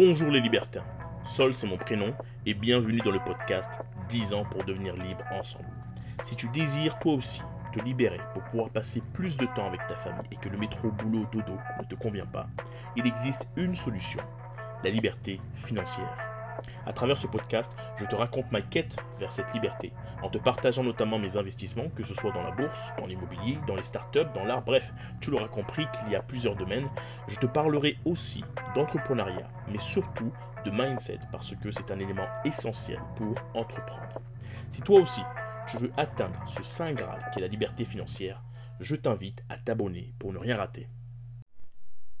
Bonjour les libertins, Sol c'est mon prénom et bienvenue dans le podcast 10 ans pour devenir libre ensemble. Si tu désires toi aussi te libérer pour pouvoir passer plus de temps avec ta famille et que le métro boulot dodo ne te convient pas, il existe une solution, la liberté financière. À travers ce podcast, je te raconte ma quête vers cette liberté, en te partageant notamment mes investissements, que ce soit dans la bourse, dans l'immobilier, dans les startups, dans l'art, bref, tu l'auras compris qu'il y a plusieurs domaines. Je te parlerai aussi d'entrepreneuriat, mais surtout de mindset, parce que c'est un élément essentiel pour entreprendre. Si toi aussi, tu veux atteindre ce saint Graal qui est la liberté financière, je t'invite à t'abonner pour ne rien rater.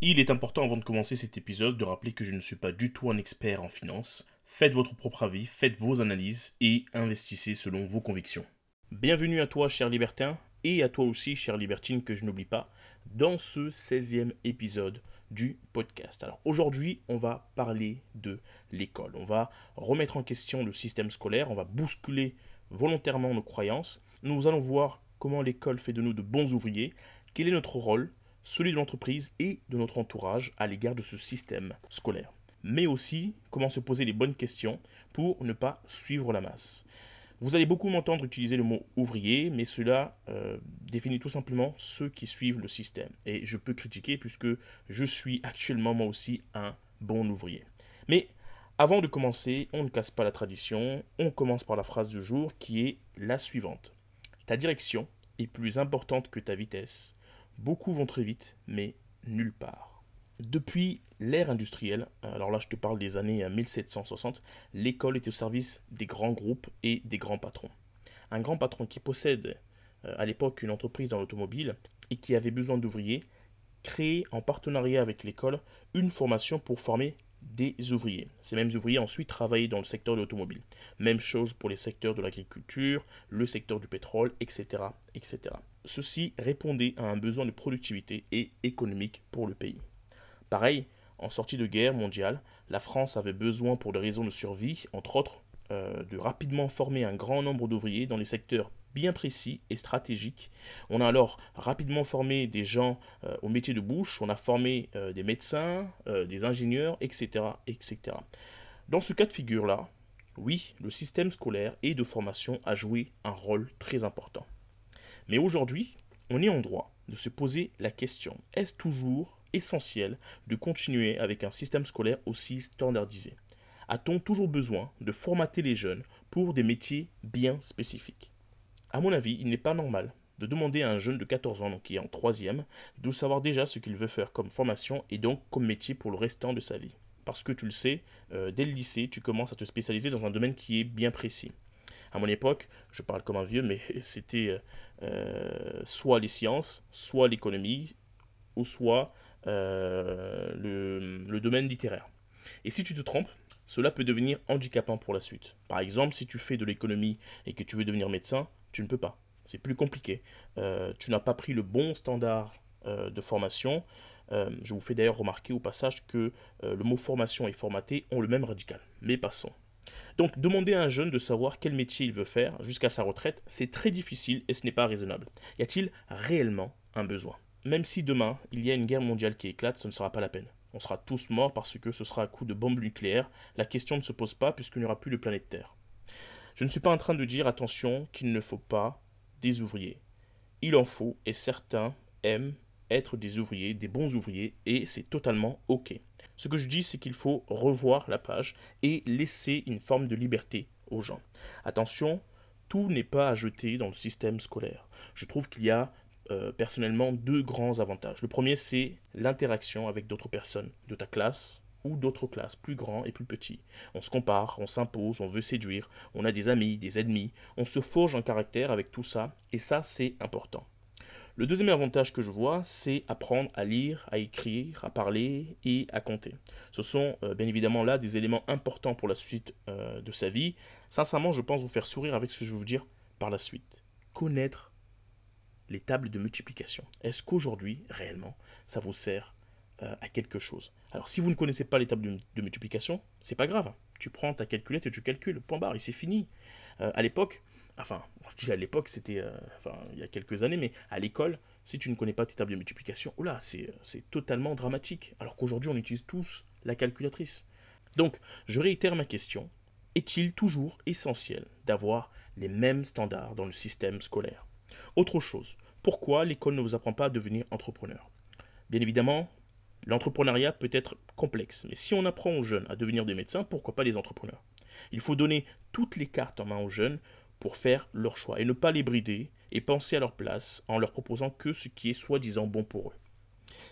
Il est important avant de commencer cet épisode de rappeler que je ne suis pas du tout un expert en finance. Faites votre propre avis, faites vos analyses et investissez selon vos convictions. Bienvenue à toi, cher libertin, et à toi aussi, chère libertine, que je n'oublie pas, dans ce 16e épisode du podcast. Alors aujourd'hui, on va parler de l'école. On va remettre en question le système scolaire, on va bousculer volontairement nos croyances. Nous allons voir comment l'école fait de nous de bons ouvriers, quel est notre rôle, celui de l'entreprise et de notre entourage à l'égard de ce système scolaire. Mais aussi comment se poser les bonnes questions pour ne pas suivre la masse. Vous allez beaucoup m'entendre utiliser le mot ouvrier, mais cela euh, définit tout simplement ceux qui suivent le système. Et je peux critiquer puisque je suis actuellement moi aussi un bon ouvrier. Mais avant de commencer, on ne casse pas la tradition, on commence par la phrase du jour qui est la suivante. Ta direction est plus importante que ta vitesse. Beaucoup vont très vite, mais nulle part. Depuis l'ère industrielle, alors là je te parle des années 1760, l'école est au service des grands groupes et des grands patrons. Un grand patron qui possède euh, à l'époque une entreprise dans l'automobile et qui avait besoin d'ouvriers, crée en partenariat avec l'école une formation pour former des ouvriers. Ces mêmes ouvriers ensuite travaillaient dans le secteur de l'automobile. Même chose pour les secteurs de l'agriculture, le secteur du pétrole, etc., etc. Ceci répondait à un besoin de productivité et économique pour le pays. Pareil, en sortie de guerre mondiale, la France avait besoin pour des raisons de survie, entre autres, euh, de rapidement former un grand nombre d'ouvriers dans les secteurs bien précis et stratégiques. On a alors rapidement formé des gens euh, au métier de bouche, on a formé euh, des médecins, des ingénieurs, etc., etc. Dans ce cas de figure-là, oui, le système scolaire et de formation a joué un rôle très important. Mais aujourd'hui, on est en droit de se poser la question, est-ce toujours essentiel de continuer avec un système scolaire aussi standardisé? A-t-on toujours besoin de formater les jeunes pour des métiers bien spécifiques? À mon avis, il n'est pas normal de demander à un jeune de 14 ans, donc qui est en troisième, de savoir déjà ce qu'il veut faire comme formation et donc comme métier pour le restant de sa vie. Parce que tu le sais, euh, dès le lycée, tu commences à te spécialiser dans un domaine qui est bien précis. À mon époque, je parle comme un vieux, mais c'était euh, euh, soit les sciences, soit l'économie, ou soit euh, le, le domaine littéraire. Et si tu te trompes, cela peut devenir handicapant pour la suite. Par exemple, si tu fais de l'économie et que tu veux devenir médecin, tu ne peux pas. C'est plus compliqué. tu n'as pas pris le bon standard de formation. je vous fais d'ailleurs remarquer au passage que le mot formation et formaté ont le même radical. Mais passons. Donc demander à un jeune de savoir quel métier il veut faire jusqu'à sa retraite, c'est très difficile et ce n'est pas raisonnable. Y a-t-il réellement un besoin? Même si demain il y a une guerre mondiale qui éclate, ce ne sera pas la peine. On sera tous morts parce que ce sera un coup de bombe nucléaire. La question ne se pose pas puisqu'il n'y aura plus de planète Terre. Je ne suis pas en train de dire, attention, qu'il ne faut pas des ouvriers. Il en faut et certains aiment être des ouvriers, des bons ouvriers, et c'est totalement OK. Ce que je dis, c'est qu'il faut revoir la page et laisser une forme de liberté aux gens. Attention, tout n'est pas à jeter dans le système scolaire. Je trouve qu'il y a euh, personnellement deux grands avantages. Le premier, c'est l'interaction avec d'autres personnes de ta classe ou d'autres classes, plus grands et plus petits. On se compare, on s'impose, on veut séduire, on a des amis, des ennemis, on se forge un caractère avec tout ça, et ça, c'est important. Le deuxième avantage que je vois, c'est apprendre à lire, à écrire, à parler et à compter. Ce sont euh, bien évidemment là des éléments importants pour la suite euh, de sa vie. Sincèrement, je pense vous faire sourire avec ce que je vais vous dire par la suite. Connaître les tables de multiplication. Est-ce qu'aujourd'hui, réellement, ça vous sert euh, à quelque chose? Alors, si vous ne connaissez pas les tables de, multiplication, c'est pas grave. Tu prends ta calculette et tu calcules, point barre, et c'est fini. Euh, à l'époque, enfin, je dis à l'époque, c'était euh, enfin, il y a quelques années, mais à l'école, si tu ne connais pas tes tables de multiplication, oh là, c'est totalement dramatique. Alors qu'aujourd'hui, on utilise tous la calculatrice. Donc, je réitère ma question. Est-il toujours essentiel d'avoir les mêmes standards dans le système scolaire? Autre chose, pourquoi l'école ne vous apprend pas à devenir entrepreneur? Bien évidemment, l'entrepreneuriat peut être complexe, mais si on apprend aux jeunes à devenir des médecins, pourquoi pas des entrepreneurs? Il faut donner toutes les cartes en main aux jeunes pour faire leur choix et ne pas les brider et penser à leur place en leur proposant que ce qui est soi-disant bon pour eux.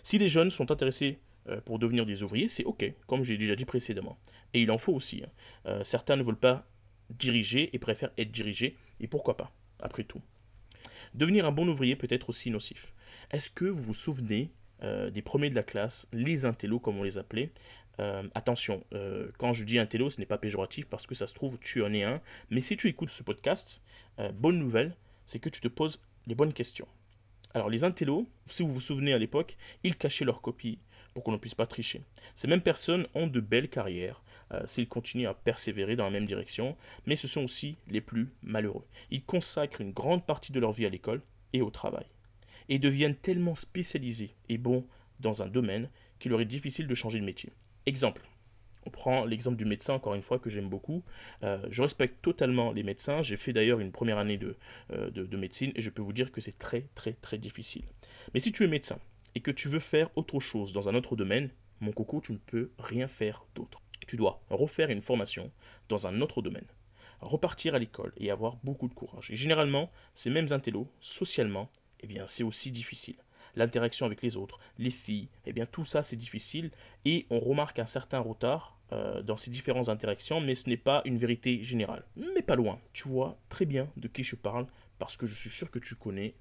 Si les jeunes sont intéressés euh, pour devenir des ouvriers, c'est ok, comme j'ai déjà dit précédemment. Et il en faut aussi. Hein. Euh, certains ne veulent pas diriger et préfèrent être dirigés, et pourquoi pas, après tout. Devenir un bon ouvrier peut être aussi nocif. Est-ce que vous vous souvenez euh, des premiers de la classe, les intellos comme on les appelait attention, quand je dis intello, ce n'est pas péjoratif parce que ça se trouve, tu en es un. Mais si tu écoutes ce podcast, bonne nouvelle, c'est que tu te poses les bonnes questions. Alors les intellos, si vous vous souvenez à l'époque, ils cachaient leurs copies pour qu'on ne puisse pas tricher. Ces mêmes personnes ont de belles carrières euh, s'ils continuent à persévérer dans la même direction, mais ce sont aussi les plus malheureux. Ils consacrent une grande partie de leur vie à l'école et au travail, et deviennent tellement spécialisés et bons dans un domaine qu'il leur est difficile de changer de métier. Exemple, on prend l'exemple du médecin, encore une fois, que j'aime beaucoup. Euh, je respecte totalement les médecins. J'ai fait d'ailleurs une première année euh, de, de, médecine et je peux vous dire que c'est très, très, très difficile. Mais si tu es médecin et que tu veux faire autre chose dans un autre domaine, mon coco, tu ne peux rien faire d'autre. Tu dois refaire une formation dans un autre domaine, repartir à l'école et avoir beaucoup de courage. Et généralement, ces mêmes intellos, socialement, eh bien, c'est aussi difficile l'interaction avec les autres, les filles, eh bien tout ça c'est difficile et on remarque un certain retard euh, dans ces différentes interactions, mais ce n'est pas une vérité générale. Mais pas loin. Tu vois très bien de qui je parle parce que je suis sûr que tu connais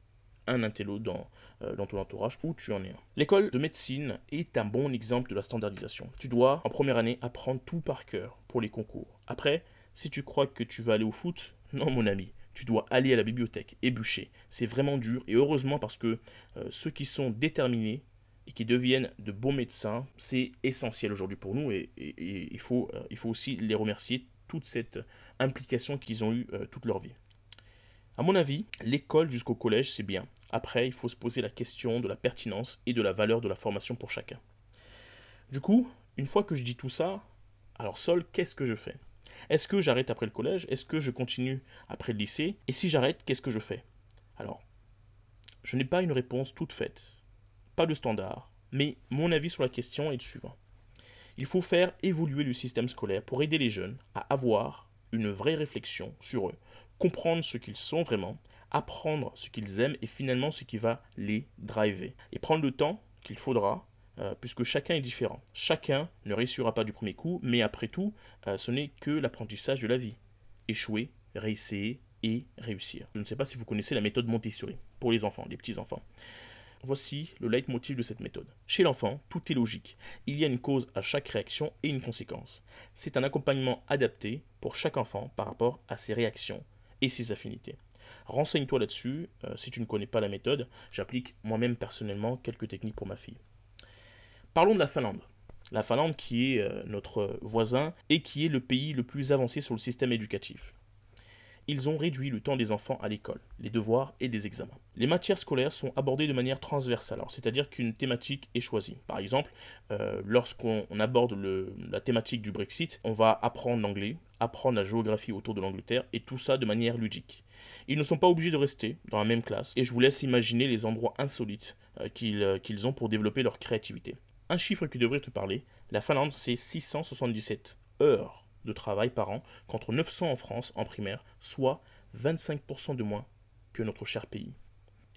un intello dans, euh, dans ton entourage ou tu en es un. L'école de médecine est un bon exemple de la standardisation. Tu dois, en première année, apprendre tout par cœur pour les concours. Après, si tu crois que tu vas aller au foot, non mon ami, tu dois aller à la bibliothèque et bûcher. C'est vraiment dur et heureusement parce que euh, ceux qui sont déterminés et qui deviennent de bons médecins, c'est essentiel aujourd'hui pour nous et, il, faut, euh, il faut aussi les remercier toute cette implication qu'ils ont eue euh, toute leur vie. À mon avis, l'école jusqu'au collège, c'est bien. Après, il faut se poser la question de la pertinence et de la valeur de la formation pour chacun. Du coup, une fois que je dis tout ça, alors Sol, qu'est-ce que je fais? Est-ce que j'arrête après le collège? Est-ce que je continue après le lycée? Et si j'arrête, qu'est-ce que je fais? Alors, je n'ai pas une réponse toute faite. Pas de standard, mais mon avis sur la question est le suivant. Il faut faire évoluer le système scolaire pour aider les jeunes à avoir une vraie réflexion sur eux, comprendre ce qu'ils sont vraiment, apprendre ce qu'ils aiment et finalement ce qui va les driver. Et prendre le temps qu'il faudra, euh, puisque chacun est différent. Chacun ne réussira pas du premier coup, mais après tout, euh, ce n'est que l'apprentissage de la vie. Échouer, réessayer et réussir. Je ne sais pas si vous connaissez la méthode Montessori pour les enfants, les petits-enfants. Voici le leitmotiv de cette méthode. Chez l'enfant, tout est logique. Il y a une cause à chaque réaction et une conséquence. C'est un accompagnement adapté pour chaque enfant par rapport à ses réactions et ses affinités. Renseigne-toi là-dessus. Euh, si tu ne connais pas la méthode, j'applique moi-même personnellement quelques techniques pour ma fille. Parlons de la Finlande. La Finlande qui est euh, notre voisin et qui est le pays le plus avancé sur le système éducatif ils ont réduit le temps des enfants à l'école, les devoirs et les examens. Les matières scolaires sont abordées de manière transversale, c'est-à-dire qu'une thématique est choisie. Par exemple, euh, lorsqu'on aborde la thématique du Brexit, on va apprendre l'anglais, apprendre la géographie autour de l'Angleterre, et tout ça de manière ludique. Ils ne sont pas obligés de rester dans la même classe, et je vous laisse imaginer les endroits insolites euh, qu'ils ont pour développer leur créativité. Un chiffre qui devrait te parler, la Finlande c'est 677 heures de travail par an contre 900 en France en primaire, soit 25% de moins que notre cher pays.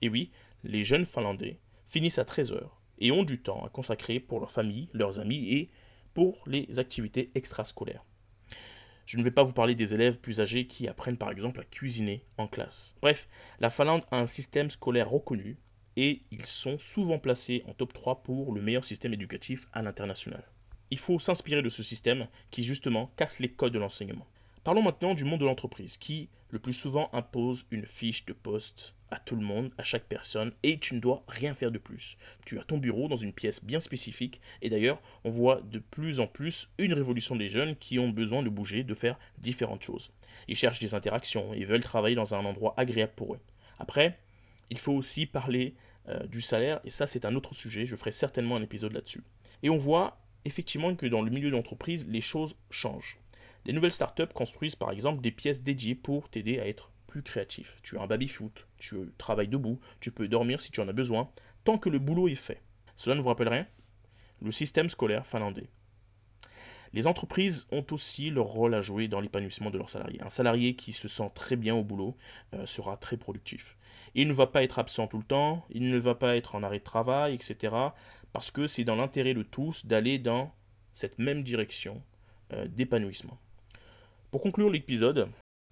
Et oui, les jeunes Finlandais finissent à 13 heures et ont du temps à consacrer pour leur famille, leurs amis et pour les activités extrascolaires. Je ne vais pas vous parler des élèves plus âgés qui apprennent par exemple à cuisiner en classe. Bref, la Finlande a un système scolaire reconnu et ils sont souvent placés en top 3 pour le meilleur système éducatif à l'international. Il faut s'inspirer de ce système qui justement casse les codes de l'enseignement. Parlons maintenant du monde de l'entreprise qui, le plus souvent, impose une fiche de poste à tout le monde, à chaque personne, et tu ne dois rien faire de plus. Tu as ton bureau dans une pièce bien spécifique, et d'ailleurs, on voit de plus en plus une révolution des jeunes qui ont besoin de bouger, de faire différentes choses. Ils cherchent des interactions, ils veulent travailler dans un endroit agréable pour eux. Après, il faut aussi parler euh, du salaire, et ça c'est un autre sujet, je ferai certainement un épisode là-dessus. Et on voit effectivement que dans le milieu d'entreprise, les choses changent. Les nouvelles startups construisent par exemple des pièces dédiées pour t'aider à être plus créatif. Tu as un baby-foot, tu travailles debout, tu peux dormir si tu en as besoin, tant que le boulot est fait. Cela ne vous rappelle rien? Le système scolaire finlandais. Les entreprises ont aussi leur rôle à jouer dans l'épanouissement de leurs salariés. Un salarié qui se sent très bien au boulot euh, sera très productif. Il ne va pas être absent tout le temps, il ne va pas être en arrêt de travail, etc. Parce que c'est dans l'intérêt de tous d'aller dans cette même direction euh, d'épanouissement. Pour conclure l'épisode,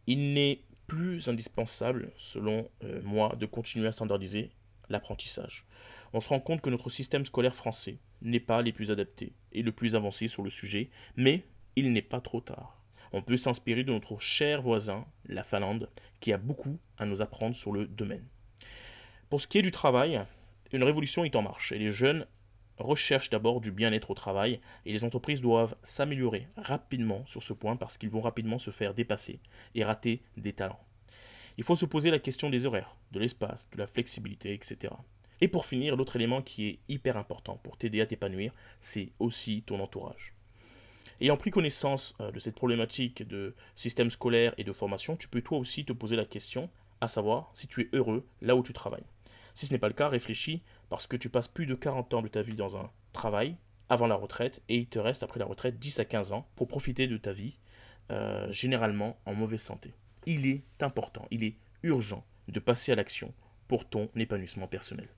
il n'est plus indispensable, selon euh, moi, de continuer à standardiser l'apprentissage. On se rend compte que notre système scolaire français n'est pas les plus adaptés et le plus avancé sur le sujet, mais il n'est pas trop tard. On peut s'inspirer de notre cher voisin, la Finlande, qui a beaucoup à nous apprendre sur le domaine. Pour ce qui est du travail, une révolution est en marche et les jeunes recherchent d'abord du bien-être au travail et les entreprises doivent s'améliorer rapidement sur ce point parce qu'ils vont rapidement se faire dépasser et rater des talents. Il faut se poser la question des horaires, de l'espace, de la flexibilité, etc. Et pour finir, l'autre élément qui est hyper important pour t'aider à t'épanouir, c'est aussi ton entourage. Ayant pris connaissance euh, de cette problématique de système scolaire et de formation, tu peux toi aussi te poser la question, à savoir si tu es heureux là où tu travailles. Si ce n'est pas le cas, réfléchis parce que tu passes plus de 40 ans de ta vie dans un travail avant la retraite et il te reste après la retraite 10 à 15 ans pour profiter de ta vie, euh, généralement en mauvaise santé. Il est important, il est urgent de passer à l'action pour ton épanouissement personnel.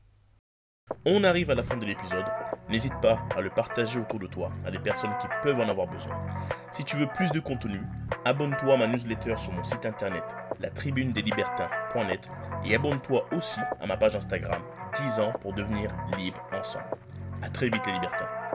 On arrive à la fin de l'épisode. N'hésite pas à le partager autour de toi à des personnes qui peuvent en avoir besoin. Si tu veux plus de contenu, abonne-toi à ma newsletter sur mon site internet libertins.net et abonne-toi aussi à ma page Instagram 10 ans pour devenir libre ensemble. A très vite les libertins.